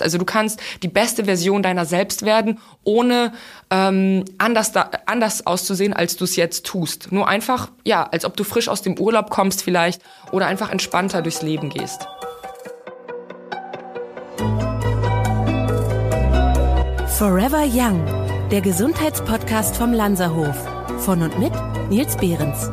Also du kannst die beste Version deiner selbst werden, ohne ähm, anders, da, anders auszusehen, als du es jetzt tust. Nur einfach, ja, als ob du frisch aus dem Urlaub kommst vielleicht oder einfach entspannter durchs Leben gehst. Forever Young, der Gesundheitspodcast vom Lanzerhof. Von und mit Nils Behrens.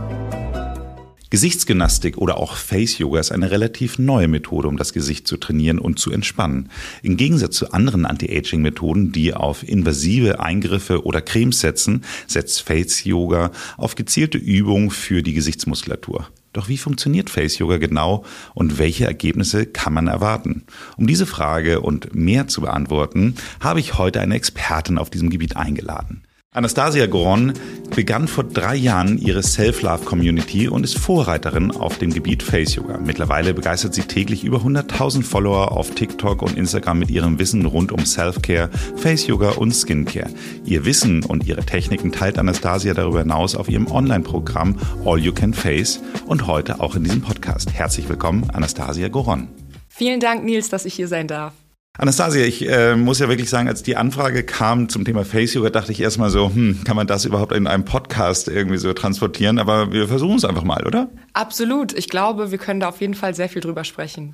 Gesichtsgymnastik oder auch Face Yoga ist eine relativ neue Methode, um das Gesicht zu trainieren und zu entspannen. Im Gegensatz zu anderen Anti-Aging-Methoden, die auf invasive Eingriffe oder Cremes setzen, setzt Face Yoga auf gezielte Übungen für die Gesichtsmuskulatur. Doch wie funktioniert Face Yoga genau und welche Ergebnisse kann man erwarten? Um diese Frage und mehr zu beantworten, habe ich heute eine Expertin auf diesem Gebiet eingeladen. Anastasia Goron begann vor drei Jahren ihre Self-Love-Community und ist Vorreiterin auf dem Gebiet Face Yoga. Mittlerweile begeistert sie täglich über 100.000 Follower auf TikTok und Instagram mit ihrem Wissen rund um Self-Care, Face Yoga und Skincare. Ihr Wissen und ihre Techniken teilt Anastasia darüber hinaus auf ihrem Online-Programm All You Can Face und heute auch in diesem Podcast. Herzlich willkommen, Anastasia Goron. Vielen Dank, Nils, dass ich hier sein darf. Anastasia, ich äh, muss ja wirklich sagen, als die Anfrage kam zum Thema Face Yoga, dachte ich erstmal so, hm, kann man das überhaupt in einem Podcast irgendwie so transportieren? Aber wir versuchen es einfach mal, oder? Absolut. Ich glaube, wir können da auf jeden Fall sehr viel drüber sprechen.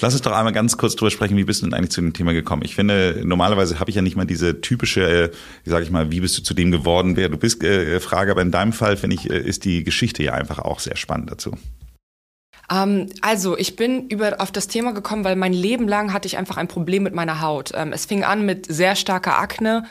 Lass uns doch einmal ganz kurz drüber sprechen, wie bist du denn eigentlich zu dem Thema gekommen? Ich finde, normalerweise habe ich ja nicht mal diese typische, äh, sage ich mal, wie bist du zu dem geworden, wer du bist, äh, Frage. Aber in deinem Fall, finde ich, äh, ist die Geschichte ja einfach auch sehr spannend dazu. Ähm, also, ich bin über, auf das Thema gekommen, weil mein Leben lang hatte ich einfach ein Problem mit meiner Haut. Ähm, es fing an mit sehr starker Akne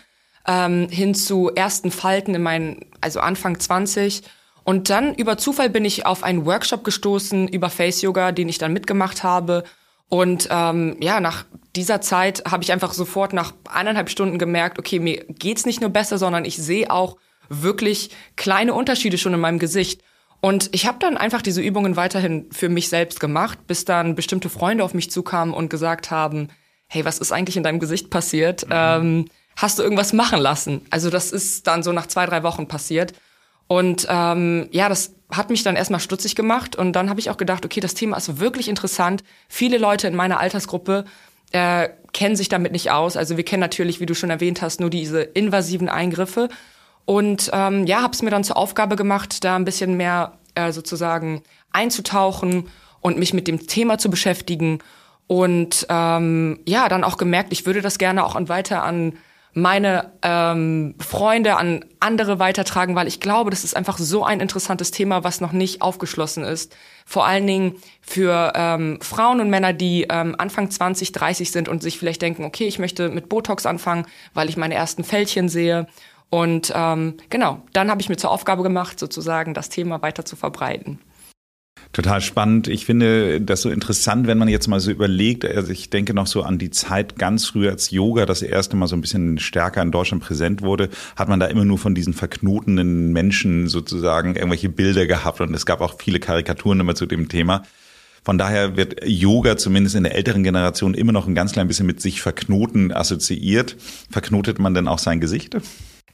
ähm, hin zu ersten Falten in meinen, also Anfang 20. Und dann über Zufall bin ich auf einen Workshop gestoßen über Face Yoga, den ich dann mitgemacht habe. Und ähm, ja, nach dieser Zeit habe ich einfach sofort nach eineinhalb Stunden gemerkt, okay, mir geht's nicht nur besser, sondern ich sehe auch wirklich kleine Unterschiede schon in meinem Gesicht. Und ich habe dann einfach diese Übungen weiterhin für mich selbst gemacht, bis dann bestimmte Freunde auf mich zukamen und gesagt haben, hey, was ist eigentlich in deinem Gesicht passiert? Mhm. Ähm, hast du irgendwas machen lassen? Also das ist dann so nach zwei, drei Wochen passiert. Und ähm, ja, das hat mich dann erstmal stutzig gemacht. Und dann habe ich auch gedacht, okay, das Thema ist wirklich interessant. Viele Leute in meiner Altersgruppe äh, kennen sich damit nicht aus. Also wir kennen natürlich, wie du schon erwähnt hast, nur diese invasiven Eingriffe. Und ähm, ja, habe es mir dann zur Aufgabe gemacht, da ein bisschen mehr äh, sozusagen einzutauchen und mich mit dem Thema zu beschäftigen. Und ähm, ja, dann auch gemerkt, ich würde das gerne auch an weiter an meine ähm, Freunde, an andere weitertragen, weil ich glaube, das ist einfach so ein interessantes Thema, was noch nicht aufgeschlossen ist. Vor allen Dingen für ähm, Frauen und Männer, die ähm, Anfang 20, 30 sind und sich vielleicht denken, okay, ich möchte mit Botox anfangen, weil ich meine ersten Fältchen sehe und ähm, genau, dann habe ich mir zur Aufgabe gemacht, sozusagen das Thema weiter zu verbreiten. Total spannend. Ich finde das so interessant, wenn man jetzt mal so überlegt, also ich denke noch so an die Zeit ganz früh, als Yoga das erste Mal so ein bisschen stärker in Deutschland präsent wurde, hat man da immer nur von diesen verknotenen Menschen sozusagen irgendwelche Bilder gehabt und es gab auch viele Karikaturen immer zu dem Thema. Von daher wird Yoga zumindest in der älteren Generation immer noch ein ganz klein bisschen mit sich verknoten assoziiert. Verknotet man denn auch sein Gesicht?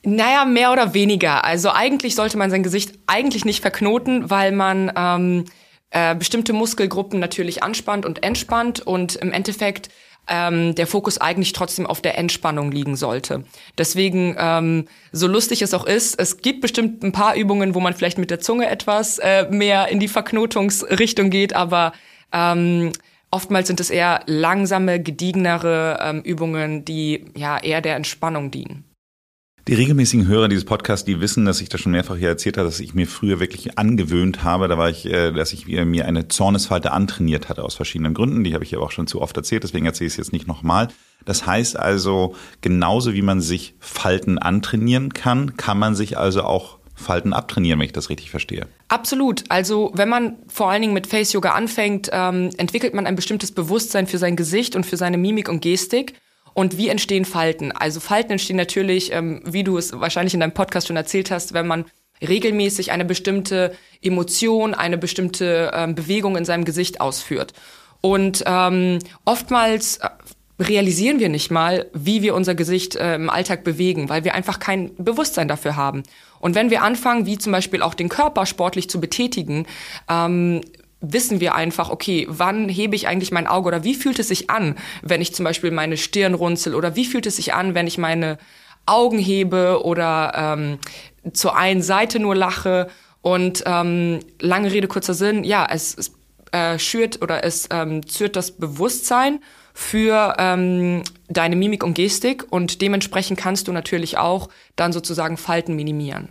Naja, mehr oder weniger. Also eigentlich sollte man sein Gesicht eigentlich nicht verknoten, weil man ähm, äh, bestimmte Muskelgruppen natürlich anspannt und entspannt und im Endeffekt ähm, der Fokus eigentlich trotzdem auf der Entspannung liegen sollte. Deswegen, ähm, so lustig es auch ist, es gibt bestimmt ein paar Übungen, wo man vielleicht mit der Zunge etwas äh, mehr in die Verknotungsrichtung geht, aber ähm, oftmals sind es eher langsame, gediegenere ähm, Übungen, die ja eher der Entspannung dienen. Die regelmäßigen Hörer dieses Podcasts, die wissen, dass ich das schon mehrfach hier erzählt habe, dass ich mir früher wirklich angewöhnt habe, da war ich, äh, dass ich mir eine Zornesfalte antrainiert hatte aus verschiedenen Gründen. Die habe ich aber auch schon zu oft erzählt, deswegen erzähle ich es jetzt nicht nochmal. Das heißt also, genauso wie man sich Falten antrainieren kann, kann man sich also auch Falten abtrainieren, wenn ich das richtig verstehe. Absolut. Also wenn man vor allen Dingen mit Face Yoga anfängt, ähm, entwickelt man ein bestimmtes Bewusstsein für sein Gesicht und für seine Mimik und Gestik. Und wie entstehen Falten? Also Falten entstehen natürlich, ähm, wie du es wahrscheinlich in deinem Podcast schon erzählt hast, wenn man regelmäßig eine bestimmte Emotion, eine bestimmte ähm, Bewegung in seinem Gesicht ausführt. Und ähm, oftmals äh, realisieren wir nicht mal, wie wir unser Gesicht äh, im Alltag bewegen, weil wir einfach kein Bewusstsein dafür haben. Und wenn wir anfangen, wie zum Beispiel auch den Körper sportlich zu betätigen, ähm, wissen wir einfach, okay, wann hebe ich eigentlich mein Auge oder wie fühlt es sich an, wenn ich zum Beispiel meine Stirn runzel oder wie fühlt es sich an, wenn ich meine Augen hebe oder ähm, zur einen Seite nur lache. Und ähm, lange Rede, kurzer Sinn, ja, es, es äh, schürt oder es ähm, zürt das Bewusstsein für ähm, deine Mimik und Gestik und dementsprechend kannst du natürlich auch dann sozusagen Falten minimieren.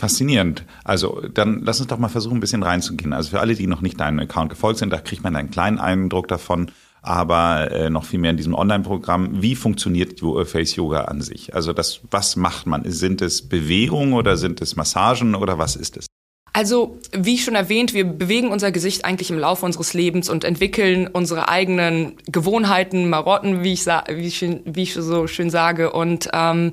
Faszinierend. Also dann lass uns doch mal versuchen, ein bisschen reinzugehen. Also für alle, die noch nicht deinem Account gefolgt sind, da kriegt man einen kleinen Eindruck davon, aber äh, noch viel mehr in diesem Online-Programm. Wie funktioniert Face Yoga an sich? Also das, was macht man? Sind es Bewegungen oder sind es Massagen oder was ist es? Also, wie schon erwähnt, wir bewegen unser Gesicht eigentlich im Laufe unseres Lebens und entwickeln unsere eigenen Gewohnheiten, Marotten, wie ich, wie ich, wie ich so schön sage. Und ähm,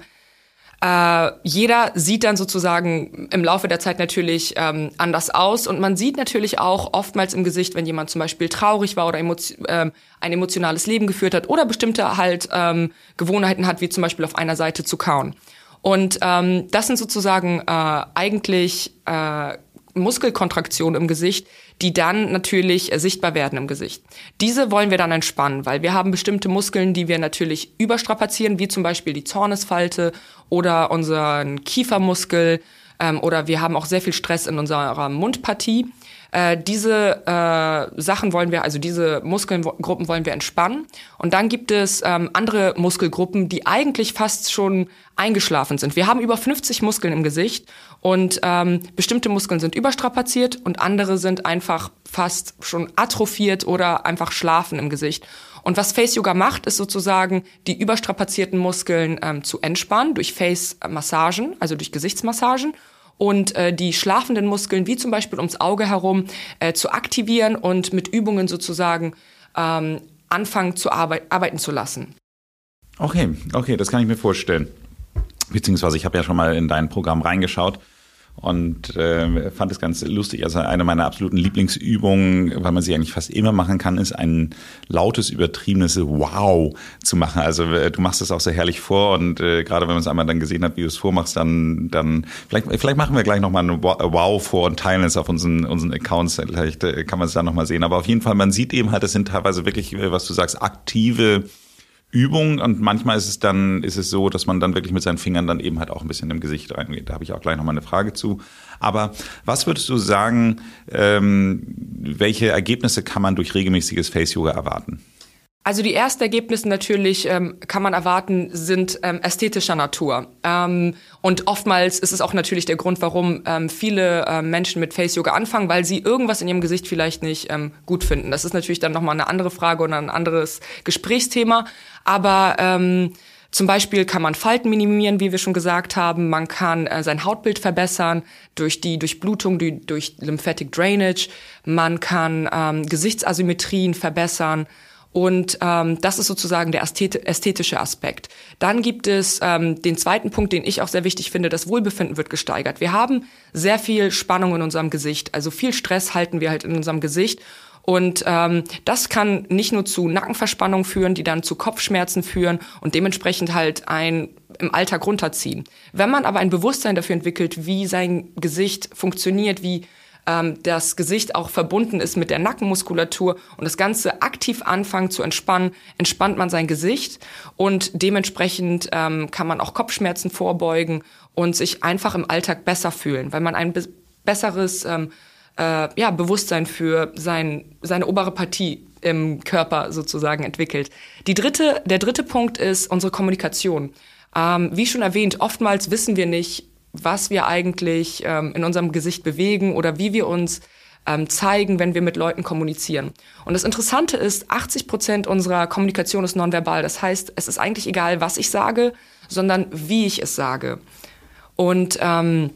äh, jeder sieht dann sozusagen im Laufe der Zeit natürlich ähm, anders aus und man sieht natürlich auch oftmals im Gesicht, wenn jemand zum Beispiel traurig war oder emotio äh, ein emotionales Leben geführt hat oder bestimmte halt ähm, Gewohnheiten hat, wie zum Beispiel auf einer Seite zu kauen. Und ähm, das sind sozusagen äh, eigentlich äh, Muskelkontraktion im Gesicht, die dann natürlich äh, sichtbar werden im Gesicht. Diese wollen wir dann entspannen, weil wir haben bestimmte Muskeln, die wir natürlich überstrapazieren, wie zum Beispiel die Zornesfalte oder unseren Kiefermuskel ähm, oder wir haben auch sehr viel Stress in unserer Mundpartie. Äh, diese äh, Sachen wollen wir, also diese Muskelgruppen wollen wir entspannen. Und dann gibt es ähm, andere Muskelgruppen, die eigentlich fast schon eingeschlafen sind. Wir haben über 50 Muskeln im Gesicht und ähm, bestimmte Muskeln sind überstrapaziert und andere sind einfach fast schon atrophiert oder einfach schlafen im Gesicht. Und was Face Yoga macht, ist sozusagen die überstrapazierten Muskeln ähm, zu entspannen durch Face-Massagen, also durch Gesichtsmassagen und äh, die schlafenden Muskeln, wie zum Beispiel ums Auge herum, äh, zu aktivieren und mit Übungen sozusagen ähm, anfangen zu arbeit arbeiten zu lassen. Okay, okay, das kann ich mir vorstellen. Beziehungsweise ich habe ja schon mal in dein Programm reingeschaut und äh, fand es ganz lustig. Also eine meiner absoluten Lieblingsübungen, weil man sie eigentlich fast immer machen kann, ist ein lautes, übertriebenes Wow zu machen. Also äh, du machst es auch sehr herrlich vor und äh, gerade wenn man es einmal dann gesehen hat, wie du es vormachst, dann, dann vielleicht, vielleicht machen wir gleich nochmal ein Wow vor und teilen es auf unseren, unseren Accounts. Vielleicht äh, kann man es dann nochmal sehen. Aber auf jeden Fall, man sieht eben halt, es sind teilweise wirklich, äh, was du sagst, aktive Übung und manchmal ist es dann ist es so, dass man dann wirklich mit seinen Fingern dann eben halt auch ein bisschen im Gesicht reingeht. Da habe ich auch gleich nochmal eine Frage zu. Aber was würdest du sagen, ähm, welche Ergebnisse kann man durch regelmäßiges Face Yoga erwarten? Also die ersten Ergebnisse natürlich ähm, kann man erwarten, sind ähm, ästhetischer Natur. Ähm, und oftmals ist es auch natürlich der Grund, warum ähm, viele äh, Menschen mit Face Yoga anfangen, weil sie irgendwas in ihrem Gesicht vielleicht nicht ähm, gut finden. Das ist natürlich dann nochmal eine andere Frage oder ein anderes Gesprächsthema. Aber ähm, zum Beispiel kann man Falten minimieren, wie wir schon gesagt haben. Man kann äh, sein Hautbild verbessern durch die Durchblutung, die, durch Lymphatic Drainage. Man kann ähm, Gesichtsasymmetrien verbessern. Und ähm, das ist sozusagen der ästhetische Aspekt. Dann gibt es ähm, den zweiten Punkt, den ich auch sehr wichtig finde, das Wohlbefinden wird gesteigert. Wir haben sehr viel Spannung in unserem Gesicht, also viel Stress halten wir halt in unserem Gesicht. Und ähm, das kann nicht nur zu Nackenverspannung führen, die dann zu Kopfschmerzen führen und dementsprechend halt ein im Alltag runterziehen. Wenn man aber ein Bewusstsein dafür entwickelt, wie sein Gesicht funktioniert, wie ähm, das Gesicht auch verbunden ist mit der Nackenmuskulatur und das Ganze aktiv anfangen zu entspannen, entspannt man sein Gesicht und dementsprechend ähm, kann man auch Kopfschmerzen vorbeugen und sich einfach im Alltag besser fühlen, weil man ein be besseres ähm, äh, ja, Bewusstsein für sein, seine obere Partie im Körper sozusagen entwickelt. Die dritte, der dritte Punkt ist unsere Kommunikation. Ähm, wie schon erwähnt, oftmals wissen wir nicht, was wir eigentlich ähm, in unserem Gesicht bewegen oder wie wir uns ähm, zeigen, wenn wir mit Leuten kommunizieren. Und das Interessante ist, 80 Prozent unserer Kommunikation ist nonverbal. Das heißt, es ist eigentlich egal, was ich sage, sondern wie ich es sage. Und ähm,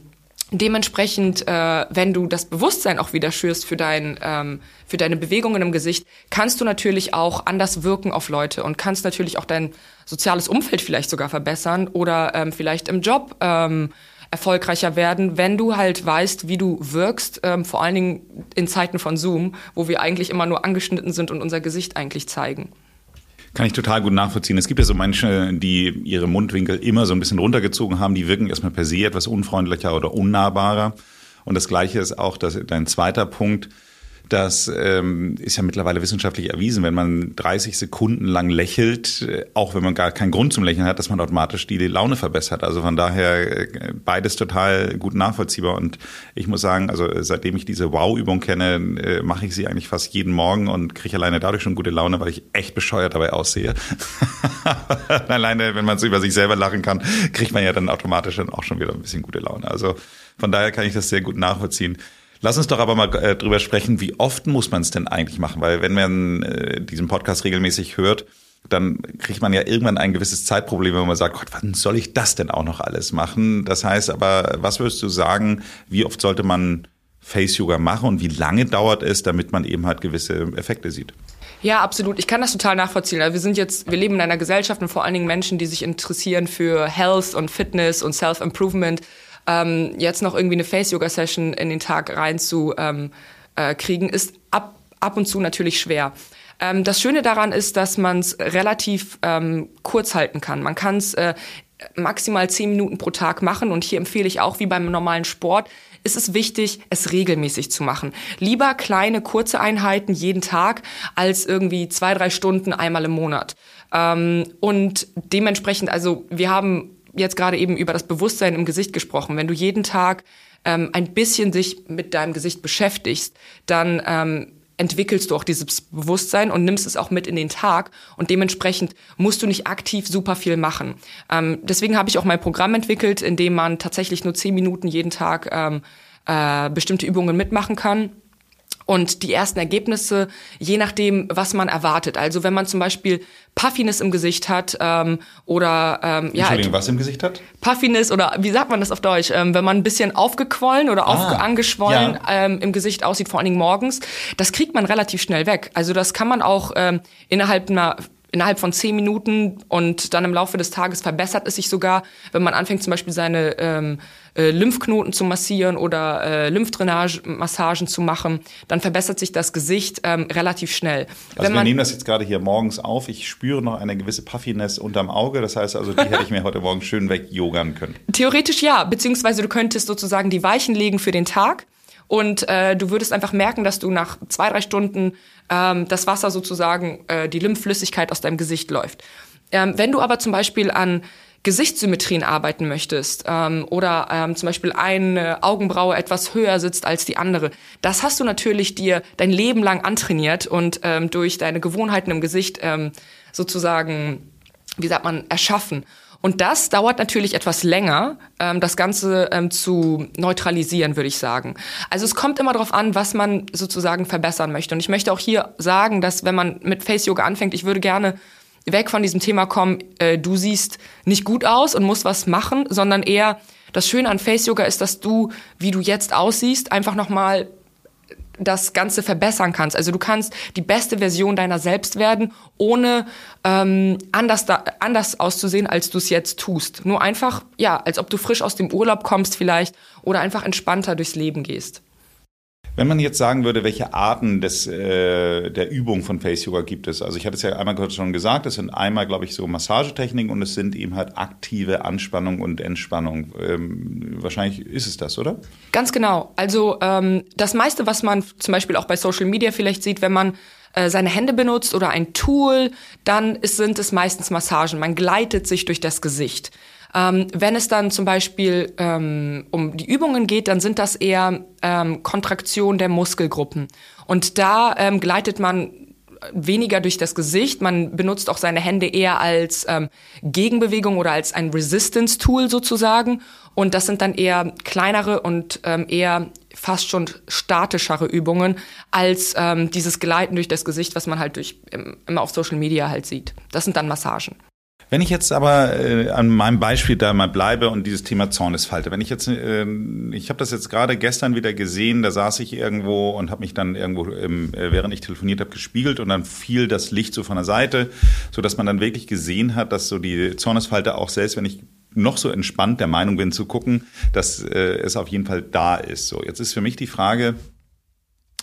dementsprechend, äh, wenn du das Bewusstsein auch wieder schürst für, dein, ähm, für deine Bewegungen im Gesicht, kannst du natürlich auch anders wirken auf Leute und kannst natürlich auch dein soziales Umfeld vielleicht sogar verbessern oder ähm, vielleicht im Job ähm, erfolgreicher werden, wenn du halt weißt, wie du wirkst, ähm, vor allen Dingen in Zeiten von Zoom, wo wir eigentlich immer nur angeschnitten sind und unser Gesicht eigentlich zeigen. Kann ich total gut nachvollziehen. Es gibt ja so Menschen, die ihre Mundwinkel immer so ein bisschen runtergezogen haben, die wirken erstmal per se etwas unfreundlicher oder unnahbarer. Und das Gleiche ist auch das, dein zweiter Punkt Das ähm, ist ja mittlerweile wissenschaftlich erwiesen, wenn man 30 Sekunden lang lächelt, äh, auch wenn man gar keinen Grund zum Lächeln hat, dass man automatisch die Laune verbessert. Also von daher äh, beides total gut nachvollziehbar. Und ich muss sagen, also seitdem ich diese Wow-Übung kenne, äh, mache ich sie eigentlich fast jeden Morgen und kriege alleine dadurch schon gute Laune, weil ich echt bescheuert dabei aussehe. alleine, wenn man so über sich selber lachen kann, kriegt man ja dann automatisch dann auch schon wieder ein bisschen gute Laune. Also von daher kann ich das sehr gut nachvollziehen. Lass uns doch aber mal äh, drüber sprechen, wie oft muss man es denn eigentlich machen? Weil wenn man äh, diesen Podcast regelmäßig hört, dann kriegt man ja irgendwann ein gewisses Zeitproblem, wenn man sagt, Gott, wann soll ich das denn auch noch alles machen? Das heißt aber, was würdest du sagen, wie oft sollte man Face Yoga machen und wie lange dauert es, damit man eben halt gewisse Effekte sieht? Ja, absolut. Ich kann das total nachvollziehen. Also wir sind jetzt, wir leben in einer Gesellschaft und vor allen Dingen Menschen, die sich interessieren für Health und Fitness und Self-Improvement ähm, jetzt noch irgendwie eine Face-Yoga-Session in den Tag rein zu ähm, äh, ist ab, ab und zu natürlich schwer. Ähm, das Schöne daran ist, dass man es relativ ähm, kurz halten kann. Man kann es äh, maximal zehn Minuten pro Tag machen und hier empfehle ich auch wie beim normalen Sport, ist es wichtig, es regelmäßig zu machen. Lieber kleine, kurze Einheiten jeden Tag als irgendwie zwei, drei Stunden einmal im Monat. Ähm, und dementsprechend, also wir haben jetzt gerade eben über das Bewusstsein im Gesicht gesprochen. Wenn du jeden Tag ähm, ein bisschen sich mit deinem Gesicht beschäftigst, dann ähm, entwickelst du auch dieses Bewusstsein und nimmst es auch mit in den Tag und dementsprechend musst du nicht aktiv super viel machen. Ähm, deswegen habe ich auch mein Programm entwickelt, in dem man tatsächlich nur zehn Minuten jeden Tag ähm, äh, bestimmte Übungen mitmachen kann und die ersten Ergebnisse, je nachdem, was man erwartet. Also wenn man zum Beispiel Puffiness im Gesicht hat ähm, oder ähm, ja, Entschuldigung, was im Gesicht hat? Puffiness oder wie sagt man das auf Deutsch? Ähm, wenn man ein bisschen aufgequollen oder ah, angeschwollen ja. ähm, im Gesicht aussieht, vor allen Dingen morgens, das kriegt man relativ schnell weg. Also das kann man auch ähm, innerhalb einer innerhalb von zehn Minuten und dann im Laufe des Tages verbessert es sich sogar, wenn man anfängt zum Beispiel seine ähm, äh, Lymphknoten zu massieren oder äh, Lymphdrainage-Massagen zu machen, dann verbessert sich das Gesicht ähm, relativ schnell. Also wenn wir nehmen das jetzt gerade hier morgens auf. Ich spüre noch eine gewisse Puffiness unterm Auge. Das heißt also, die hätte ich mir heute Morgen schön weg yogern können. Theoretisch ja, beziehungsweise du könntest sozusagen die Weichen legen für den Tag. Und äh, du würdest einfach merken, dass du nach zwei, drei Stunden ähm, das Wasser sozusagen, äh, die Lymphflüssigkeit aus deinem Gesicht läuft. Ähm, wenn du aber zum Beispiel an Gesichtssymmetrien arbeiten möchtest ähm, oder ähm, zum Beispiel eine Augenbraue etwas höher sitzt als die andere, das hast du natürlich dir dein Leben lang antrainiert und ähm, durch deine Gewohnheiten im Gesicht ähm, sozusagen, wie sagt man, erschaffen. Und das dauert natürlich etwas länger, ähm, das Ganze ähm, zu neutralisieren, würde ich sagen. Also es kommt immer darauf an, was man sozusagen verbessern möchte. Und ich möchte auch hier sagen, dass wenn man mit Face Yoga anfängt, ich würde gerne weg von diesem Thema kommen, äh, du siehst nicht gut aus und musst was machen, sondern eher das Schöne an Face Yoga ist, dass du, wie du jetzt aussiehst, einfach nochmal das Ganze verbessern kannst. Also du kannst die beste Version deiner selbst werden, ohne ähm, anders, da, anders auszusehen, als du es jetzt tust. Nur einfach, ja, als ob du frisch aus dem Urlaub kommst vielleicht oder einfach entspannter durchs Leben gehst. Wenn man jetzt sagen würde, welche Arten des, äh, der Übung von Face Yoga gibt es? Also ich hatte es ja einmal schon gesagt, es sind einmal, glaube ich, so Massagetechniken und es sind eben halt aktive Anspannung und Entspannung. Ähm, wahrscheinlich ist es das, oder? Ganz genau. Also ähm, das meiste, was man zum Beispiel auch bei Social Media vielleicht sieht, wenn man äh, seine Hände benutzt oder ein Tool, dann ist, sind es meistens Massagen. Man gleitet sich durch das Gesicht. Ähm, wenn es dann zum Beispiel ähm, um die Übungen geht, dann sind das eher ähm, Kontraktionen der Muskelgruppen. Und da ähm, gleitet man weniger durch das Gesicht. Man benutzt auch seine Hände eher als ähm, Gegenbewegung oder als ein Resistance-Tool sozusagen. Und das sind dann eher kleinere und ähm, eher fast schon statischere Übungen als ähm, dieses Gleiten durch das Gesicht, was man halt durch immer auf Social Media halt sieht. Das sind dann Massagen. Wenn ich jetzt aber äh, an meinem Beispiel da mal bleibe und dieses Thema Zornesfalte, wenn ich jetzt, äh, ich habe das jetzt gerade gestern wieder gesehen, da saß ich irgendwo und habe mich dann irgendwo, im, äh, während ich telefoniert habe, gespiegelt und dann fiel das Licht so von der Seite, so dass man dann wirklich gesehen hat, dass so die Zornesfalte auch selbst, wenn ich noch so entspannt der Meinung bin zu gucken, dass äh, es auf jeden Fall da ist. So, jetzt ist für mich die Frage,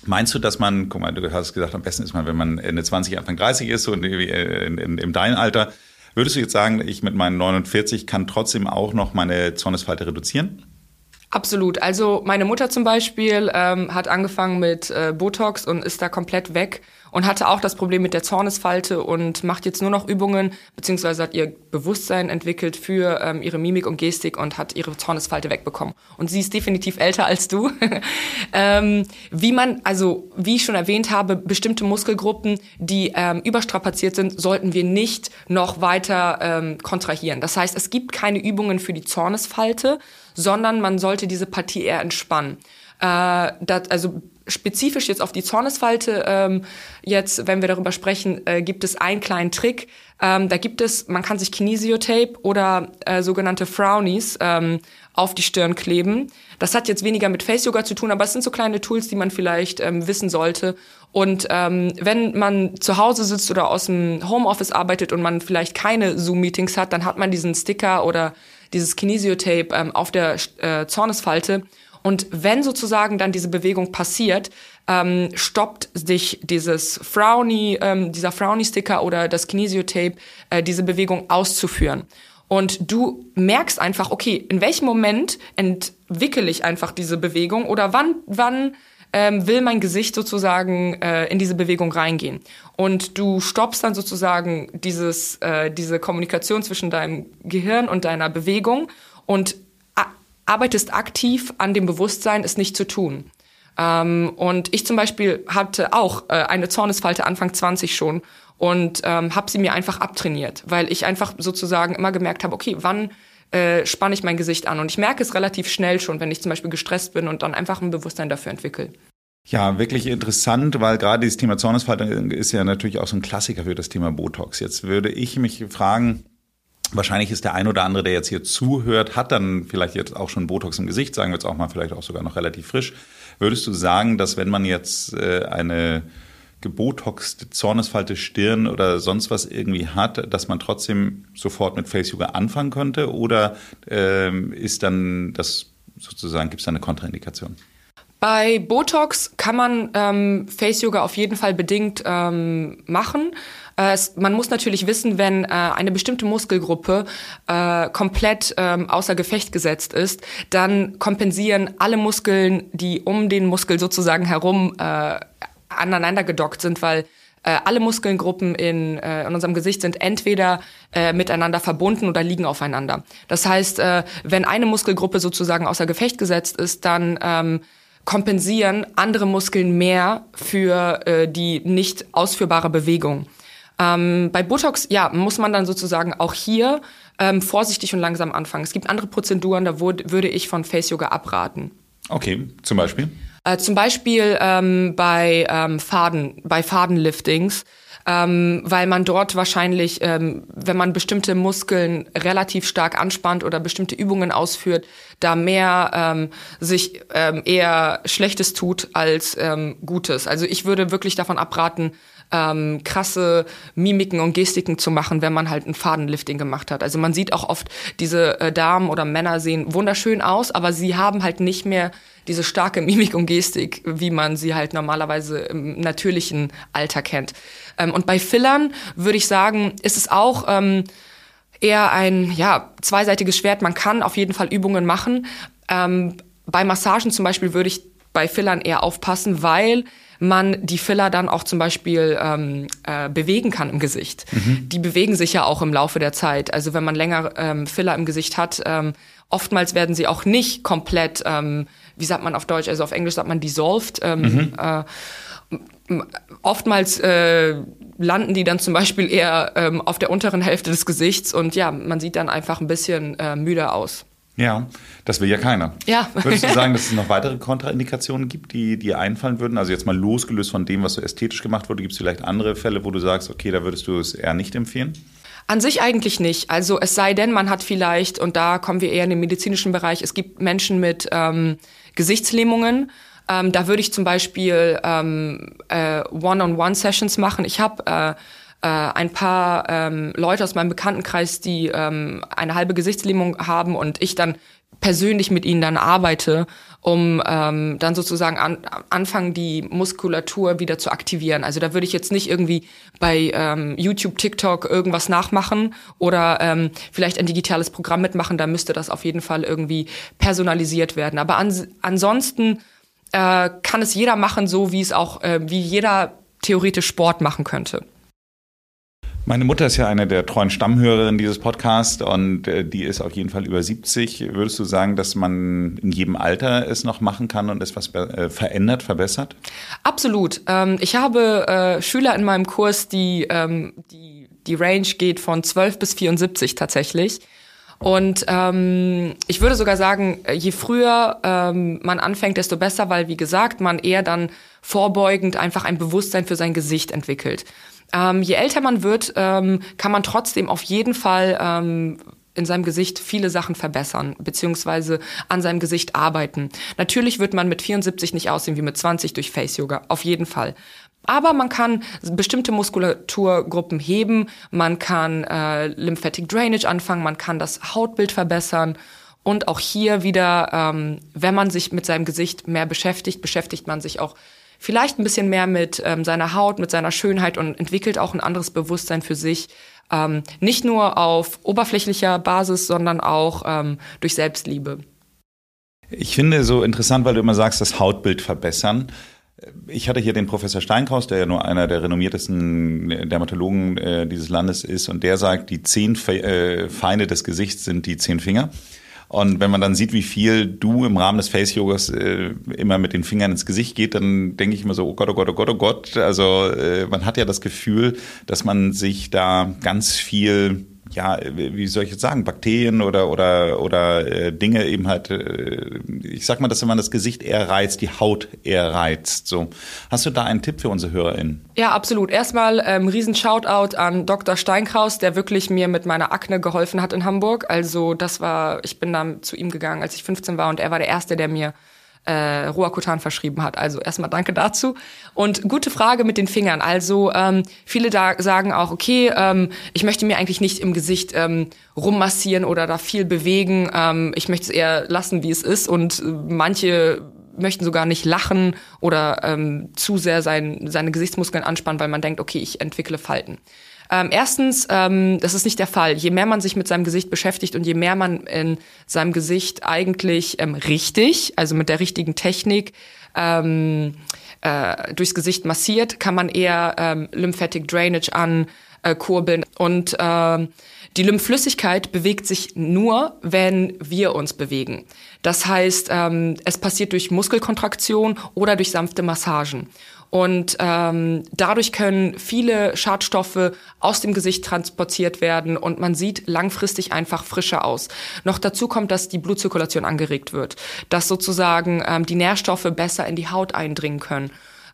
Meinst du, dass man, guck mal, du hast gesagt, am besten ist man, wenn man Ende 20, Anfang 30 ist, so in, in, in, in deinem Alter, Würdest du jetzt sagen, ich mit meinen 49 kann trotzdem auch noch meine Zornesfalte reduzieren? Absolut. Also meine Mutter zum Beispiel ähm, hat angefangen mit äh, Botox und ist da komplett weg und hatte auch das Problem mit der Zornesfalte und macht jetzt nur noch Übungen, beziehungsweise hat ihr Bewusstsein entwickelt für ähm, ihre Mimik und Gestik und hat ihre Zornesfalte wegbekommen. Und sie ist definitiv älter als du. ähm, wie man, also wie ich schon erwähnt habe, bestimmte Muskelgruppen, die ähm, überstrapaziert sind, sollten wir nicht noch weiter ähm, kontrahieren. Das heißt, es gibt keine Übungen für die Zornesfalte, sondern man sollte diese Partie eher entspannen. Äh, das, also spezifisch jetzt auf die Zornesfalte, ähm, jetzt, wenn wir darüber sprechen, äh, gibt es einen kleinen Trick. Ähm, da gibt es, man kann sich Kinesiotape oder äh, sogenannte Frownies ähm, auf die Stirn kleben. Das hat jetzt weniger mit Face Yoga zu tun, aber es sind so kleine Tools, die man vielleicht ähm, wissen sollte. Und ähm, wenn man zu Hause sitzt oder aus dem Homeoffice arbeitet und man vielleicht keine Zoom-Meetings hat, dann hat man diesen Sticker oder dieses Kinesiotape ähm, auf der äh, Zornesfalte und wenn sozusagen dann diese Bewegung passiert, ähm, stoppt sich dieses Frowny, ähm, dieser Frowny-Sticker oder das Kinesiotape, äh, diese Bewegung auszuführen. Und du merkst einfach, okay, in welchem Moment entwickle ich einfach diese Bewegung oder wann, wann ähm, will mein Gesicht sozusagen äh, in diese Bewegung reingehen. Und du stoppst dann sozusagen dieses, äh, diese Kommunikation zwischen deinem Gehirn und deiner Bewegung und arbeitest aktiv an dem Bewusstsein, es nicht zu tun. Ähm, und ich zum Beispiel hatte auch äh, eine Zornesfalte Anfang 20 schon und ähm, habe sie mir einfach abtrainiert, weil ich einfach sozusagen immer gemerkt habe, okay, wann äh, spanne ich mein Gesicht an? Und ich merke es relativ schnell schon, wenn ich zum Beispiel gestresst bin und dann einfach ein Bewusstsein dafür entwickle. Ja, wirklich interessant, weil gerade dieses Thema Zornesfalte ist ja natürlich auch so ein Klassiker für das Thema Botox. Jetzt würde ich mich fragen, Wahrscheinlich ist der ein oder andere, der jetzt hier zuhört, hat dann vielleicht jetzt auch schon Botox im Gesicht, sagen wir jetzt auch mal vielleicht auch sogar noch relativ frisch. Würdest du sagen, dass wenn man jetzt äh, eine gebotoxte Zornesfalte Stirn oder sonst was irgendwie hat, dass man trotzdem sofort mit Face Yoga anfangen könnte? Oder ähm, ist dann das sozusagen, gibt es da eine Kontraindikation? Bei Botox kann man ähm, Face Yoga auf jeden Fall bedingt ähm, machen. Äh, es, man muss natürlich wissen, wenn äh, eine bestimmte Muskelgruppe äh, komplett ähm, außer Gefecht gesetzt ist, dann kompensieren alle Muskeln, die um den Muskel sozusagen herum äh, aneinander gedockt sind, weil äh, alle Muskelgruppen in, äh, in unserem Gesicht sind entweder äh, miteinander verbunden oder liegen aufeinander. Das heißt, äh, wenn eine Muskelgruppe sozusagen außer Gefecht gesetzt ist, dann ähm, kompensieren andere Muskeln mehr für äh, die nicht ausführbare Bewegung. Ähm, bei Botox, ja, muss man dann sozusagen auch hier ähm, vorsichtig und langsam anfangen. Es gibt andere Prozeduren, da würde ich von Face Yoga abraten. Okay, zum Beispiel? Äh, zum Beispiel ähm, bei ähm, Faden, bei Fadenliftings ähm, weil man dort wahrscheinlich, ähm, wenn man bestimmte Muskeln relativ stark anspannt oder bestimmte Übungen ausführt, da mehr ähm, sich ähm, eher Schlechtes tut als ähm, Gutes. Also ich würde wirklich davon abraten, ähm, krasse Mimiken und Gestiken zu machen, wenn man halt ein Fadenlifting gemacht hat. Also man sieht auch oft, diese äh, Damen oder Männer sehen wunderschön aus, aber sie haben halt nicht mehr diese starke Mimik und Gestik, wie man sie halt normalerweise im natürlichen Alter kennt. Ähm, und bei Fillern würde ich sagen, ist es auch ähm, eher ein ja, zweiseitiges Schwert. Man kann auf jeden Fall Übungen machen. Ähm, bei Massagen zum Beispiel würde ich bei Fillern eher aufpassen, weil man die Filler dann auch zum Beispiel ähm, äh, bewegen kann im Gesicht. Mhm. Die bewegen sich ja auch im Laufe der Zeit. Also wenn man länger ähm, Filler im Gesicht hat, ähm, oftmals werden sie auch nicht komplett, ähm, wie sagt man auf Deutsch, also auf Englisch sagt man dissolved. Ähm, mhm. äh, oftmals äh, landen die dann zum Beispiel eher ähm, auf der unteren Hälfte des Gesichts und ja, man sieht dann einfach ein bisschen äh, müder aus. Ja, das will ja keiner. Ja. Würdest du sagen, dass es noch weitere Kontraindikationen gibt, die dir einfallen würden? Also jetzt mal losgelöst von dem, was so ästhetisch gemacht wurde, gibt es vielleicht andere Fälle, wo du sagst, okay, da würdest du es eher nicht empfehlen? An sich eigentlich nicht. Also es sei denn, man hat vielleicht, und da kommen wir eher in den medizinischen Bereich, es gibt Menschen mit ähm, Gesichtslähmungen. Ähm, da würde ich zum Beispiel ähm, äh, One-on-One-Sessions machen. Ich habe äh, äh, ein paar ähm, Leute aus meinem Bekanntenkreis, die ähm, eine halbe Gesichtslähmung haben und ich dann persönlich mit ihnen dann arbeite, um ähm, dann sozusagen an, anfangen, die Muskulatur wieder zu aktivieren. Also da würde ich jetzt nicht irgendwie bei ähm, YouTube, TikTok irgendwas nachmachen oder ähm, vielleicht ein digitales Programm mitmachen. Da müsste das auf jeden Fall irgendwie personalisiert werden. Aber an, ansonsten äh, kann es jeder machen, so wie es auch, äh, wie jeder theoretisch Sport machen könnte. Meine Mutter ist ja eine der treuen Stammhörerinnen dieses Podcasts und äh, die ist auf jeden Fall über 70. Würdest du sagen, dass man in jedem Alter es noch machen kann und es was äh, verändert, verbessert? Absolut. Ähm, ich habe äh, Schüler in meinem Kurs, die, ähm, die, die Range geht von 12 bis 74 tatsächlich. Und ähm, ich würde sogar sagen, je früher ähm, man anfängt, desto besser, weil wie gesagt, man eher dann vorbeugend einfach ein Bewusstsein für sein Gesicht entwickelt. Ähm, je älter man wird, ähm, kann man trotzdem auf jeden Fall ähm, in seinem Gesicht viele Sachen verbessern, beziehungsweise an seinem Gesicht arbeiten. Natürlich wird man mit 74 nicht aussehen wie mit 20 durch Face Yoga, auf jeden Fall. Aber man kann bestimmte Muskulaturgruppen heben, man kann äh, Lymphatic Drainage anfangen, man kann das Hautbild verbessern. Und auch hier wieder, ähm, wenn man sich mit seinem Gesicht mehr beschäftigt, beschäftigt man sich auch vielleicht ein bisschen mehr mit ähm, seiner Haut, mit seiner Schönheit und entwickelt auch ein anderes Bewusstsein für sich. Ähm, nicht nur auf oberflächlicher Basis, sondern auch ähm, durch Selbstliebe. Ich finde so interessant, weil du immer sagst, das Hautbild verbessern. Ich hatte hier den Professor Steinkraus, der ja nur einer der renommiertesten Dermatologen äh, dieses Landes ist, und der sagt, die zehn Fe äh, Feinde des Gesichts sind die zehn Finger. Und wenn man dann sieht, wie viel du im Rahmen des Face-Yogas äh, immer mit den Fingern ins Gesicht geht, dann denke ich immer so, oh Gott, oh Gott, oh Gott, oh Gott. Also äh, man hat ja das Gefühl, dass man sich da ganz viel ja, wie soll ich jetzt sagen, Bakterien oder oder oder äh, Dinge eben halt, äh, ich sag mal, dass man das Gesicht eher reizt, die Haut eher reizt. So, hast du da einen Tipp für unsere HörerInnen? Ja, absolut. Erstmal ähm, riesen Shoutout an Dr. Steinkraus, der wirklich mir mit meiner Akne geholfen hat in Hamburg. Also das war, ich bin dann zu ihm gegangen, als ich 15 war und er war der erste, der mir äh, Roacutan verschrieben hat. Also erstmal danke dazu. Und gute Frage mit den Fingern. Also ähm, viele da sagen auch, okay, ähm, ich möchte mir eigentlich nicht im Gesicht ähm, rummassieren oder da viel bewegen. Ähm, ich möchte es eher lassen, wie es ist. Und manche möchten sogar nicht lachen oder ähm, zu sehr sein, seine Gesichtsmuskeln anspannen, weil man denkt, okay, ich entwickle Falten. Ähm, erstens, ähm, das ist nicht der Fall. Je mehr man sich mit seinem Gesicht beschäftigt und je mehr man in seinem Gesicht eigentlich ähm, richtig, also mit der richtigen Technik, ähm, äh, durchs Gesicht massiert, kann man eher ähm, Lymphatic Drainage ankurbeln. Äh, und äh, die Lymphflüssigkeit bewegt sich nur, wenn wir uns bewegen. Das heißt, ähm, es passiert durch Muskelkontraktion oder durch sanfte Massagen. Und ähm, dadurch können viele Schadstoffe aus dem Gesicht transportiert werden und man sieht langfristig einfach frischer aus. Noch dazu kommt, dass die Blutzirkulation angeregt wird, dass sozusagen ähm, die Nährstoffe besser in die Haut eindringen können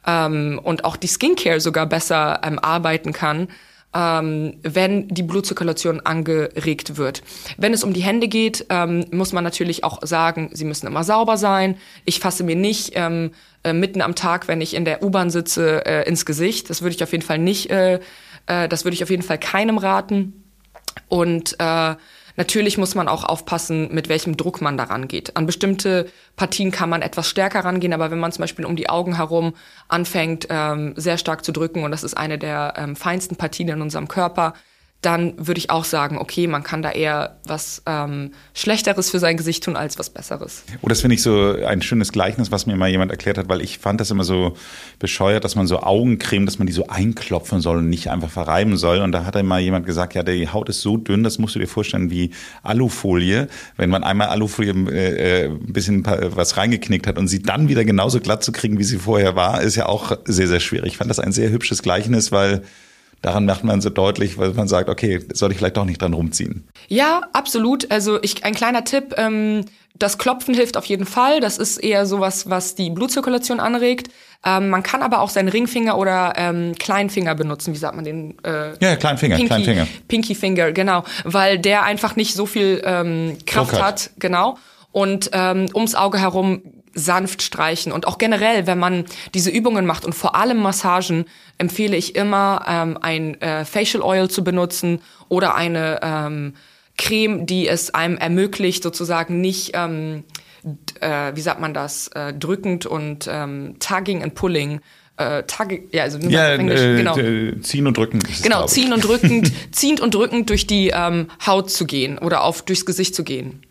ähm, und auch die Skincare sogar besser ähm, arbeiten kann ähm, wenn die Blutzirkulation angeregt wird. Wenn es um die Hände geht, ähm, muss man natürlich auch sagen, sie müssen immer sauber sein. Ich fasse mir nicht ähm, äh, mitten am Tag, wenn ich in der U-Bahn sitze, äh, ins Gesicht. Das würde ich auf jeden Fall nicht, äh, äh, das würde ich auf jeden Fall keinem raten. Und äh, Natürlich muss man auch aufpassen, mit welchem Druck man daran geht. An bestimmte Partien kann man etwas stärker rangehen, aber wenn man zum Beispiel um die Augen herum anfängt, ähm, sehr stark zu drücken, und das ist eine der ähm, feinsten Partien in unserem Körper, dann würde ich auch sagen, okay, man kann da eher was ähm, Schlechteres für sein Gesicht tun als was Besseres. Oh, das finde ich so ein schönes Gleichnis, was mir mal jemand erklärt hat, weil ich fand das immer so bescheuert, dass man so Augencreme, dass man die so einklopfen soll und nicht einfach verreiben soll. Und da hat einmal jemand gesagt, ja, die Haut ist so dünn, das musst du dir vorstellen wie Alufolie. Wenn man einmal Alufolie äh, ein bisschen was reingeknickt hat und sie dann wieder genauso glatt zu kriegen, wie sie vorher war, ist ja auch sehr, sehr schwierig. Ich fand das ein sehr hübsches Gleichnis, weil daran macht man so deutlich, weil man sagt, okay, soll ich vielleicht doch nicht dran rumziehen. Ja, absolut. Also ich, ein kleiner Tipp, ähm, das Klopfen hilft auf jeden Fall. Das ist eher sowas, was die Blutzirkulation anregt. Ähm, man kann aber auch seinen Ringfinger oder ähm, Kleinfinger benutzen. Wie sagt man den? Äh, ja, Kleinfinger, Pinky, Kleinfinger. Pinky Finger, genau. Weil der einfach nicht so viel ähm, Kraft hat. hat, genau. Und ähm, ums Auge herum sanft streichen. Und auch generell, wenn man diese Übungen macht und vor allem Massagen, empfehle ich immer, ähm, ein äh, Facial Oil zu benutzen oder eine ähm, Creme, die es einem ermöglicht, sozusagen nicht, ähm, äh, wie sagt man das, äh, drückend und ähm, tugging and pulling äh, Tage, ja, also ja, Englisch, äh, genau. ziehen und drücken. genau, ziehen und drückend, ziehend und drückend durch die ähm, Haut zu gehen oder auf durchs Gesicht zu gehen.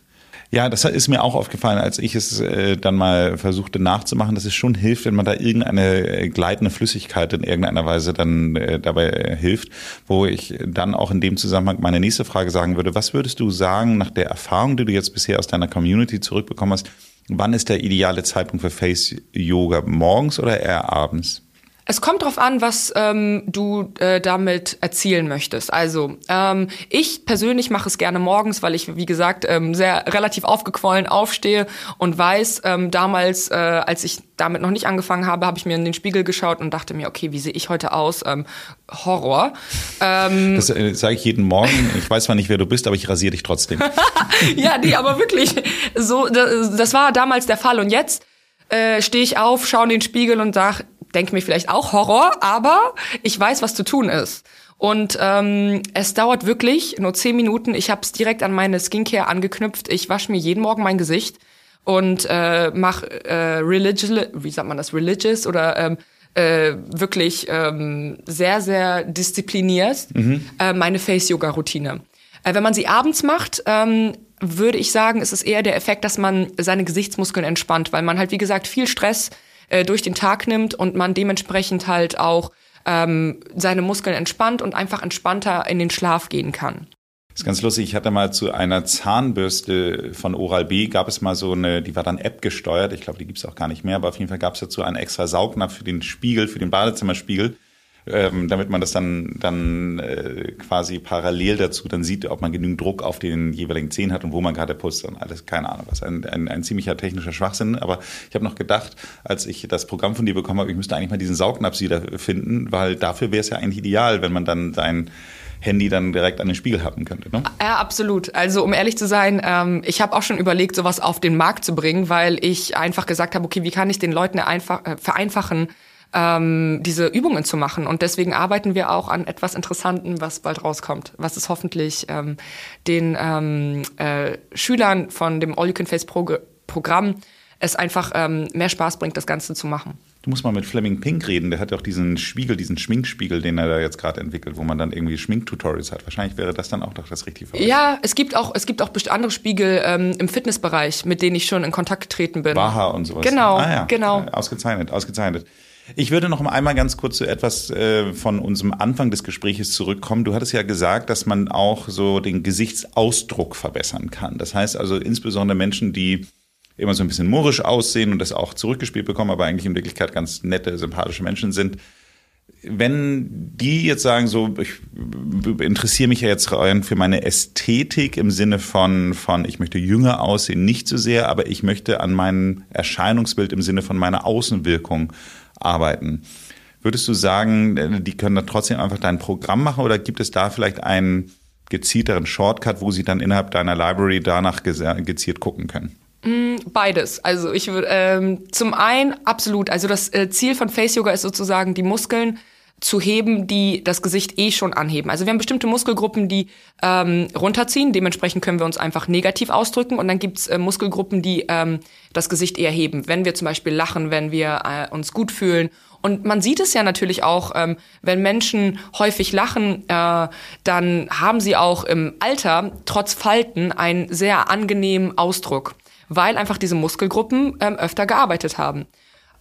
Ja, das ist mir auch aufgefallen, als ich es äh, dann mal versuchte nachzumachen, dass es schon hilft, wenn man da irgendeine äh, gleitende Flüssigkeit in irgendeiner Weise dann äh, dabei äh, hilft, wo ich dann auch in dem Zusammenhang meine nächste Frage sagen würde, was würdest du sagen nach der Erfahrung, die du jetzt bisher aus deiner Community zurückbekommen hast, wann ist der ideale Zeitpunkt für Face Yoga? Morgens oder eher abends? Es kommt darauf an, was ähm, du äh, damit erzielen möchtest. Also ähm, ich persönlich mache es gerne morgens, weil ich, wie gesagt, ähm, sehr relativ aufgequollen aufstehe und weiß, ähm, damals, äh, als ich damit noch nicht angefangen habe, habe ich mir in den Spiegel geschaut und dachte mir, okay, wie sehe ich heute aus? Ähm, Horror. Ähm, das äh, sage ich jeden Morgen. Ich weiß zwar nicht, wer du bist, aber ich rasiere dich trotzdem. ja, nee, aber wirklich. So, das, war damals der Fall und jetzt äh, stehe ich auf, schaue in den Spiegel und sage, denke mir vielleicht auch Horror, aber ich weiß, was zu tun ist. Und ähm, es dauert wirklich nur zehn Minuten. Ich habe es direkt an meine Skincare angeknüpft. Ich wasche mir jeden Morgen mein Gesicht und äh, mache äh, religious, wie sagt man das, religious oder ähm, äh, wirklich ähm, sehr, sehr diszipliniert mhm. äh, meine Face-Yoga-Routine. Äh, wenn man sie abends macht, ähm, würde ich sagen, ist es eher der Effekt, dass man seine Gesichtsmuskeln entspannt, weil man halt, wie gesagt, viel Stress äh, durch den Tag nimmt und man dementsprechend halt auch ähm, seine Muskeln entspannt und einfach entspannter in den Schlaf gehen kann. Das ist ganz lustig. Ich hatte mal zu einer Zahnbürste von Oral-B, gab es mal so eine, die war dann App gesteuert. Ich glaube, die gibt es auch gar nicht mehr, aber auf jeden Fall gab es dazu einen extra Saugnapf für den Spiegel, für den Badezimmerspiegel ähm, damit man das dann, dann äh, quasi parallel dazu dann sieht, ob man genügend Druck auf den jeweiligen Zehen hat und wo man gerade putzt und alles, keine Ahnung was. Ein, ein, ein ziemlicher technischer Schwachsinn. Aber ich habe noch gedacht, als ich das Programm von dir bekommen habe, ich müsste eigentlich mal diesen Saugnapf wieder finden, weil dafür wäre es ja eigentlich ideal, wenn man dann sein Handy dann direkt an den Spiegel haben könnte. Ne? Ja, absolut. Also um ehrlich zu sein, ähm, ich habe auch schon überlegt, sowas auf den Markt zu bringen, weil ich einfach gesagt habe, okay, wie kann ich den Leuten einfach, äh, vereinfachen, ähm, diese Übungen zu machen. Und deswegen arbeiten wir auch an etwas Interessantem, was bald rauskommt, was es hoffentlich ähm, den ähm, äh, Schülern von dem All You Can Face -Progr Programm es einfach ähm, mehr Spaß bringt, das Ganze zu machen. Du musst mal mit Fleming Pink reden, der hat ja auch diesen Spiegel, diesen Schminkspiegel, den er da jetzt gerade entwickelt, wo man dann irgendwie Schminktutorials hat. Wahrscheinlich wäre das dann auch doch das Richtige für euch. Ja, es gibt auch, es gibt auch andere Spiegel ähm, im Fitnessbereich, mit denen ich schon in Kontakt getreten bin. Baha und sowas. Genau, ah, ja. genau. Ausgezeichnet, ausgezeichnet. Ich würde noch einmal ganz kurz zu etwas äh, von unserem Anfang des Gespräches zurückkommen. Du hattest ja gesagt, dass man auch so den Gesichtsausdruck verbessern kann. Das heißt also insbesondere Menschen, die immer so ein bisschen murrisch aussehen und das auch zurückgespielt bekommen, aber eigentlich in Wirklichkeit ganz nette, sympathische Menschen sind. Wenn die jetzt sagen, so, ich interessiere mich ja jetzt für meine Ästhetik im Sinne von, von, ich möchte jünger aussehen, nicht so sehr, aber ich möchte an meinem Erscheinungsbild im Sinne von meiner Außenwirkung arbeiten. Würdest du sagen, äh, die können dann trotzdem einfach dein Programm machen oder gibt es da vielleicht einen gezielteren Shortcut, wo sie dann innerhalb deiner Library danach gezielt gucken können? Mm, beides. Also ich würde ähm, zum einen absolut. Also das äh, Ziel von Face Yoga ist sozusagen die Muskeln zu heben, die das Gesicht eh schon anheben. Also wir haben bestimmte Muskelgruppen, die ähm, runterziehen. Dementsprechend können wir uns einfach negativ ausdrücken. Und dann gibt's äh, Muskelgruppen, die ähm, das Gesicht eher heben. Wenn wir zum Beispiel lachen, wenn wir äh, uns gut fühlen. Und man sieht es ja natürlich auch, ähm, wenn Menschen häufig lachen, äh, dann haben sie auch im Alter trotz Falten einen sehr angenehmen Ausdruck, weil einfach diese Muskelgruppen ähm, öfter gearbeitet haben.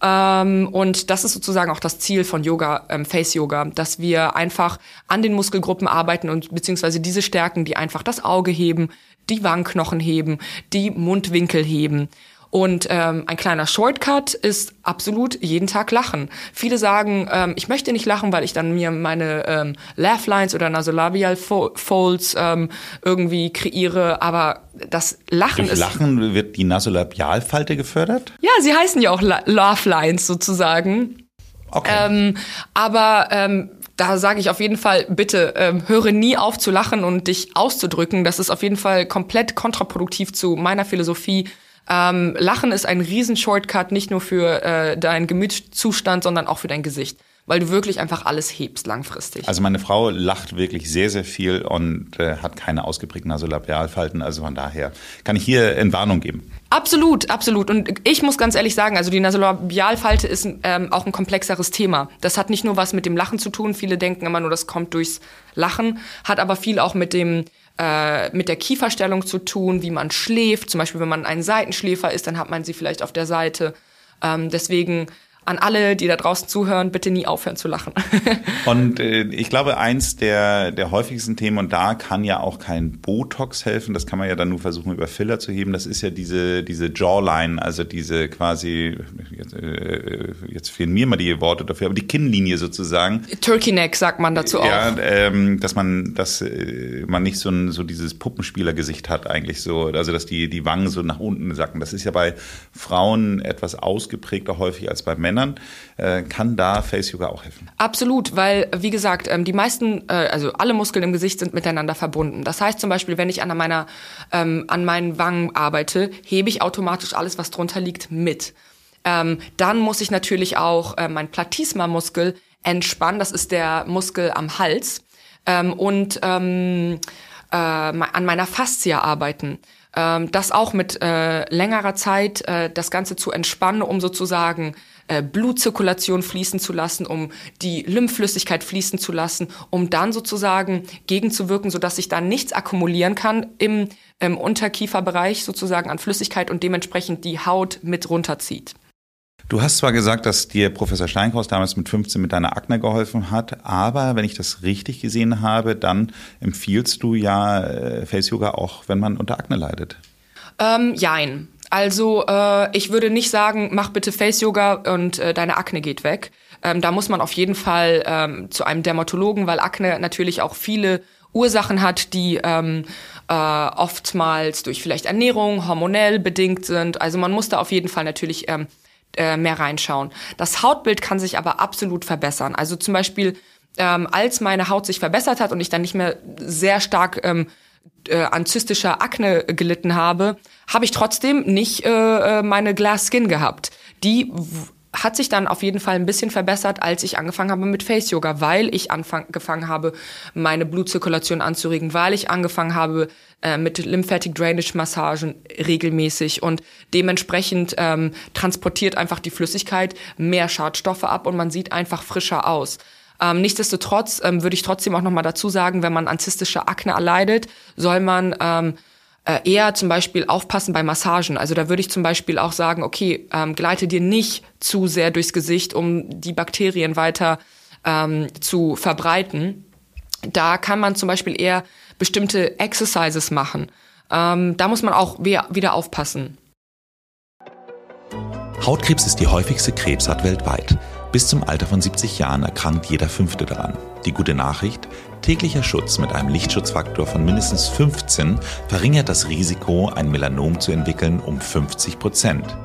Ähm, und das ist sozusagen auch das Ziel von Yoga, ähm, Face Yoga, dass wir einfach an den Muskelgruppen arbeiten und beziehungsweise diese Stärken, die einfach das Auge heben, die Wangenknochen heben, die Mundwinkel heben. Und ähm, ein kleiner Shortcut ist absolut jeden Tag lachen. Viele sagen, ähm, ich möchte nicht lachen, weil ich dann mir meine ähm, Laugh Lines oder Nasolabial Folds ähm, irgendwie kreiere. Aber das Lachen Durch ist. Lachen wird die Nasolabialfalte gefördert? Ja, sie heißen ja auch La Laugh Lines sozusagen. Okay. Ähm, aber ähm, da sage ich auf jeden Fall, bitte ähm, höre nie auf zu lachen und dich auszudrücken. Das ist auf jeden Fall komplett kontraproduktiv zu meiner Philosophie ähm, Lachen ist ein riesen Shortcut, nicht nur für äh, deinen Gemütszustand, sondern auch für dein Gesicht. weil du wirklich einfach alles hebst langfristig. Also meine Frau lacht wirklich sehr, sehr viel und äh, hat keine ausgeprägten Nasolabialfalten. Also von daher kann ich hier Entwarnung geben. Absolut, absolut. Und ich muss ganz ehrlich sagen, also die Nasolabialfalte ist ähm, auch ein komplexeres Thema. Das hat nicht nur was mit dem Lachen zu tun. Viele denken immer nur, das kommt durchs Lachen, hat aber viel auch mit dem äh, mit der Kieferstellung zu tun, wie man schläft. Zum Beispiel, wenn man ein Seitenschläfer ist, dann hat man sie vielleicht auf der Seite. Ähm, deswegen an alle, die da draußen zuhören, bitte nie aufhören zu lachen. und äh, ich glaube, eins der, der häufigsten Themen, und da kann ja auch kein Botox helfen, das kann man ja dann nur versuchen, über Filler zu heben, das ist ja diese, diese Jawline, also diese quasi, jetzt, äh, jetzt fehlen mir mal die Worte dafür, aber die Kinnlinie sozusagen. Turkey Neck sagt man dazu auch. Ja, ähm, dass man, dass äh, man nicht so, ein, so dieses Puppenspielergesicht hat eigentlich so, also dass die, die Wangen so nach unten sacken. Das ist ja bei Frauen etwas ausgeprägter häufig als bei Männern. Männern. Äh, kann da Face Yoga auch helfen? Absolut, weil, wie gesagt, ähm, die meisten, äh, also alle Muskeln im Gesicht sind miteinander verbunden. Das heißt zum Beispiel, wenn ich an meiner, ähm, an meinen Wangen arbeite, hebe ich automatisch alles, was drunter liegt, mit. Ähm, dann muss ich natürlich auch äh, mein Platysma-Muskel entspannen. Das ist der Muskel am Hals. Und an meiner Faszie arbeiten ähm, das auch mit äh, längerer Zeit äh, das Ganze zu entspannen, um sozusagen äh, Blutzirkulation fließen zu lassen, um die Lymphflüssigkeit fließen zu lassen, um dann sozusagen gegenzuwirken, sodass sich da nichts akkumulieren kann im, im Unterkieferbereich sozusagen an Flüssigkeit und dementsprechend die Haut mit runterzieht. Du hast zwar gesagt, dass dir Professor Steinkraus damals mit 15 mit deiner Akne geholfen hat, aber wenn ich das richtig gesehen habe, dann empfiehlst du ja äh, Face Yoga auch, wenn man unter Akne leidet. Ähm, jein. Also äh, ich würde nicht sagen, mach bitte Face Yoga und äh, deine Akne geht weg. Ähm, da muss man auf jeden Fall ähm, zu einem Dermatologen, weil Akne natürlich auch viele Ursachen hat, die ähm, äh, oftmals durch vielleicht Ernährung, hormonell bedingt sind. Also man muss da auf jeden Fall natürlich ähm, äh, mehr reinschauen. Das Hautbild kann sich aber absolut verbessern. Also zum Beispiel, ähm, als meine Haut sich verbessert hat und ich dann nicht mehr sehr stark ähm, äh, an zystischer Akne gelitten habe, habe ich trotzdem nicht äh, äh meine Glass Skin gehabt. Die hat sich dann auf jeden Fall ein bisschen verbessert, als ich angefangen habe mit Face Yoga, weil ich angefangen habe, meine Blutzirkulation anzuregen, weil ich angefangen habe äh, mit Lymphatic Drainage Massagen regelmäßig und dementsprechend ähm, transportiert einfach die Flüssigkeit mehr Schadstoffe ab und man sieht einfach frischer aus. Ähm, nichtsdestotrotz ähm, würde ich trotzdem auch noch mal dazu sagen, wenn man an zystische Akne erleidet, soll man ähm, äh, eher zum Beispiel aufpassen bei Massagen. Also da würde ich zum Beispiel auch sagen, okay, ähm, gleite dir nicht zu sehr durchs Gesicht, um die Bakterien weiter ähm, zu verbreiten. Da kann man zum Beispiel eher bestimmte Exercises machen. Ähm, da muss man auch wieder aufpassen. Hautkrebs ist die häufigste Krebsart weltweit. Bis zum Alter von 70 Jahren erkrankt jeder Fünfte daran. Die gute Nachricht, täglicher Schutz mit einem Lichtschutzfaktor von mindestens 15 verringert das Risiko, ein Melanom zu entwickeln, um 50 Prozent.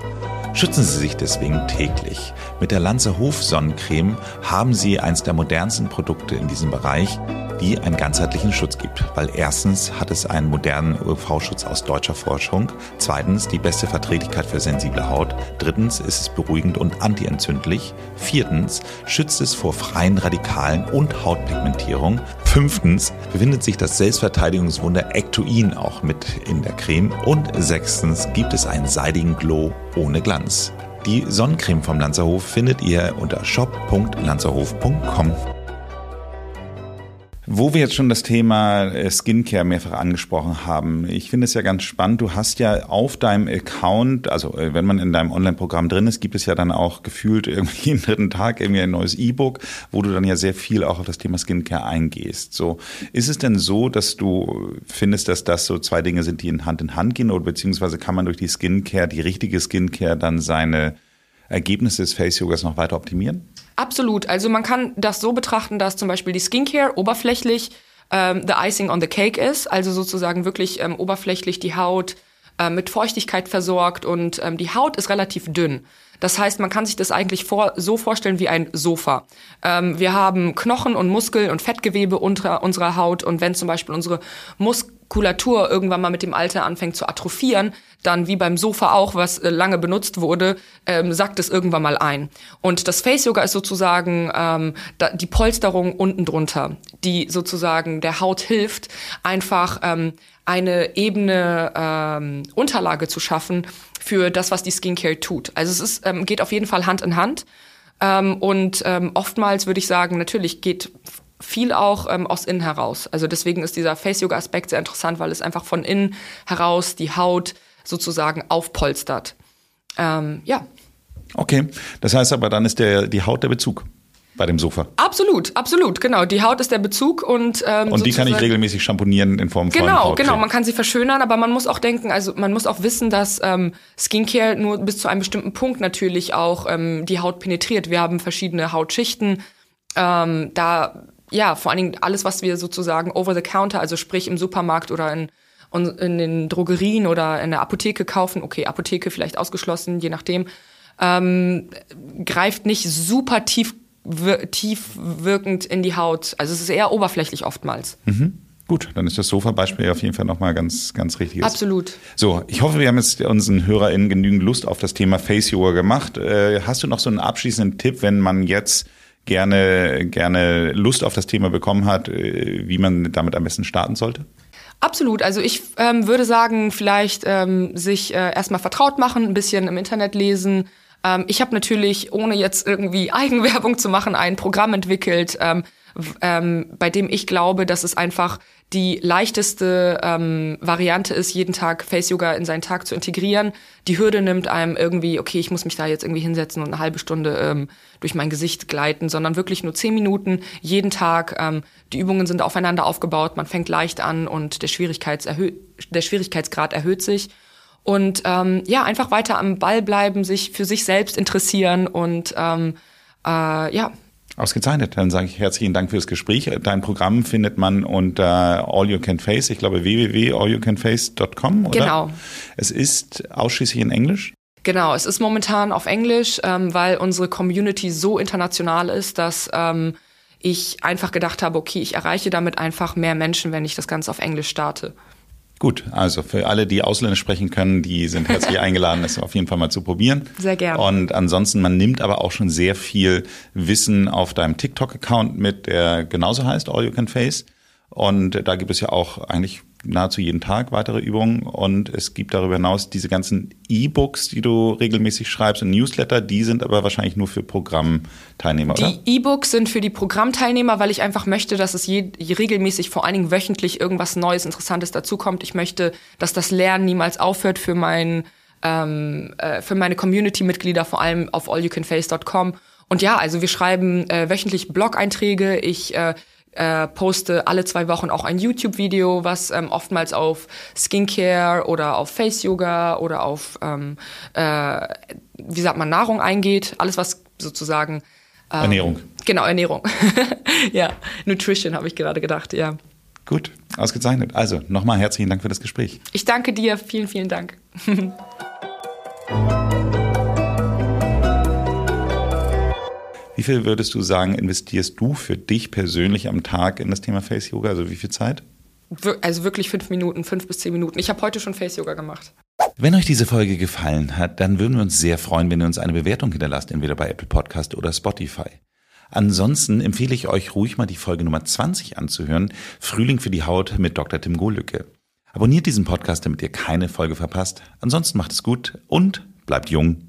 Schützen Sie sich deswegen täglich. Mit der Lanzerhof Sonnencreme haben Sie eins der modernsten Produkte in diesem Bereich, die einen ganzheitlichen Schutz gibt. Weil erstens hat es einen modernen UV-Schutz aus deutscher Forschung, zweitens die beste Verträglichkeit für sensible Haut, drittens ist es beruhigend und antientzündlich, viertens schützt es vor freien Radikalen und Hautpigmentierung, fünftens befindet sich das Selbstverteidigungswunder Ectoin auch mit in der Creme und sechstens gibt es einen seidigen Glow ohne Glanz. Die Sonnencreme vom Lanzerhof findet ihr unter shop.lanzerhof.com. Wo wir jetzt schon das Thema äh, Skincare mehrfach angesprochen haben, ich finde es ja ganz spannend. Du hast ja auf deinem Account, also äh, wenn man in deinem Online-Programm drin ist, gibt es ja dann auch gefühlt irgendwie jeden dritten Tag irgendwie ein neues E-Book, wo du dann ja sehr viel auch auf das Thema Skincare eingehst. So, ist es denn so, dass du findest, dass das so zwei Dinge sind, die in Hand in Hand gehen oder beziehungsweise kann man durch die Skincare, die richtige Skincare dann seine Ergebnisse des Face-Yogas noch weiter optimieren? Absolut. Also man kann das so betrachten, dass zum Beispiel die Skincare oberflächlich ähm, the icing on the cake ist, also sozusagen wirklich ähm, oberflächlich die Haut äh, mit Feuchtigkeit versorgt und ähm, die Haut ist relativ dünn. Das heißt, man kann sich das eigentlich vor, so vorstellen wie ein Sofa. Ähm, wir haben Knochen und Muskel und Fettgewebe unter unserer Haut und wenn zum Beispiel unsere Muskulatur irgendwann mal mit dem Alter anfängt zu atrophieren, dann wie beim Sofa auch, was äh, lange benutzt wurde, ähm, sackt es irgendwann mal ein. Und das Face Yoga ist sozusagen ähm, da, die Polsterung unten drunter, die sozusagen der Haut hilft, einfach ähm, eine ebene ähm, Unterlage zu schaffen für das, was die Skincare tut. Also es ist, ähm, geht auf jeden Fall Hand in Hand. Ähm, und ähm, oftmals würde ich sagen, natürlich geht viel auch ähm, aus innen heraus. Also deswegen ist dieser Face-Yoga-Aspekt sehr interessant, weil es einfach von innen heraus die Haut sozusagen aufpolstert. Ähm, ja. Okay, das heißt aber, dann ist der, die Haut der Bezug bei dem Sofa. Absolut, absolut, genau. Die Haut ist der Bezug und ähm, und die kann ich regelmäßig schamponieren in Form von. Genau, genau. Man kann sie verschönern, aber man muss auch denken, also man muss auch wissen, dass ähm, Skincare nur bis zu einem bestimmten Punkt natürlich auch ähm, die Haut penetriert. Wir haben verschiedene Hautschichten. Ähm, da ja vor allen Dingen alles, was wir sozusagen over the counter, also sprich im Supermarkt oder in in den Drogerien oder in der Apotheke kaufen, okay, Apotheke vielleicht ausgeschlossen, je nachdem, ähm, greift nicht super tief tief wirkend in die Haut. Also es ist eher oberflächlich oftmals. Mhm. Gut, dann ist das Sofa-Beispiel auf jeden Fall nochmal ganz, ganz richtig. Absolut. So, ich hoffe, wir haben jetzt unseren HörerInnen genügend Lust auf das Thema Face Yoga gemacht. Äh, hast du noch so einen abschließenden Tipp, wenn man jetzt gerne, gerne Lust auf das Thema bekommen hat, äh, wie man damit am besten starten sollte? Absolut. Also ich ähm, würde sagen, vielleicht ähm, sich äh, erstmal vertraut machen, ein bisschen im Internet lesen, ähm, ich habe natürlich, ohne jetzt irgendwie Eigenwerbung zu machen, ein Programm entwickelt, ähm, ähm, bei dem ich glaube, dass es einfach die leichteste ähm, Variante ist, jeden Tag Face Yoga in seinen Tag zu integrieren. Die Hürde nimmt einem irgendwie, okay, ich muss mich da jetzt irgendwie hinsetzen und eine halbe Stunde ähm, durch mein Gesicht gleiten, sondern wirklich nur zehn Minuten jeden Tag. Ähm, die Übungen sind aufeinander aufgebaut, man fängt leicht an und der, Schwierigkeits der Schwierigkeitsgrad erhöht sich. Und ähm, ja, einfach weiter am Ball bleiben, sich für sich selbst interessieren und ähm, äh, ja. Ausgezeichnet. Dann sage ich herzlichen Dank fürs Gespräch. Dein Programm findet man unter All You Can Face, ich glaube www.allyoucanface.com, oder? Genau. Es ist ausschließlich in Englisch? Genau, es ist momentan auf Englisch, ähm, weil unsere Community so international ist, dass ähm, ich einfach gedacht habe, okay, ich erreiche damit einfach mehr Menschen, wenn ich das Ganze auf Englisch starte. Gut, also für alle, die Ausländisch sprechen können, die sind herzlich eingeladen, das auf jeden Fall mal zu probieren. Sehr gerne. Und ansonsten, man nimmt aber auch schon sehr viel Wissen auf deinem TikTok-Account mit, der genauso heißt, All You Can Face. Und da gibt es ja auch eigentlich nahezu jeden Tag weitere Übungen und es gibt darüber hinaus diese ganzen E-Books, die du regelmäßig schreibst und Newsletter, die sind aber wahrscheinlich nur für Programmteilnehmer, die oder? Die E-Books sind für die Programmteilnehmer, weil ich einfach möchte, dass es je, regelmäßig, vor allen Dingen wöchentlich irgendwas Neues, Interessantes dazukommt. Ich möchte, dass das Lernen niemals aufhört für mein ähm, äh, für meine Community-Mitglieder, vor allem auf allyoucanface.com. Und ja, also wir schreiben äh, wöchentlich Blog-Einträge. Ich äh, äh, poste alle zwei Wochen auch ein YouTube-Video, was ähm, oftmals auf Skincare oder auf Face-Yoga oder auf, ähm, äh, wie sagt man, Nahrung eingeht. Alles, was sozusagen... Ähm, Ernährung. Genau, Ernährung. ja, Nutrition habe ich gerade gedacht, ja. Gut, ausgezeichnet. Also nochmal herzlichen Dank für das Gespräch. Ich danke dir. Vielen, vielen Dank. Wie viel würdest du sagen, investierst du für dich persönlich am Tag in das Thema Face Yoga? Also wie viel Zeit? Also wirklich fünf Minuten, fünf bis zehn Minuten. Ich habe heute schon Face Yoga gemacht. Wenn euch diese Folge gefallen hat, dann würden wir uns sehr freuen, wenn ihr uns eine Bewertung hinterlasst, entweder bei Apple Podcast oder Spotify. Ansonsten empfehle ich euch ruhig mal die Folge Nummer 20 anzuhören, Frühling für die Haut mit Dr. Tim Gohlücke. Abonniert diesen Podcast, damit ihr keine Folge verpasst. Ansonsten macht es gut und bleibt jung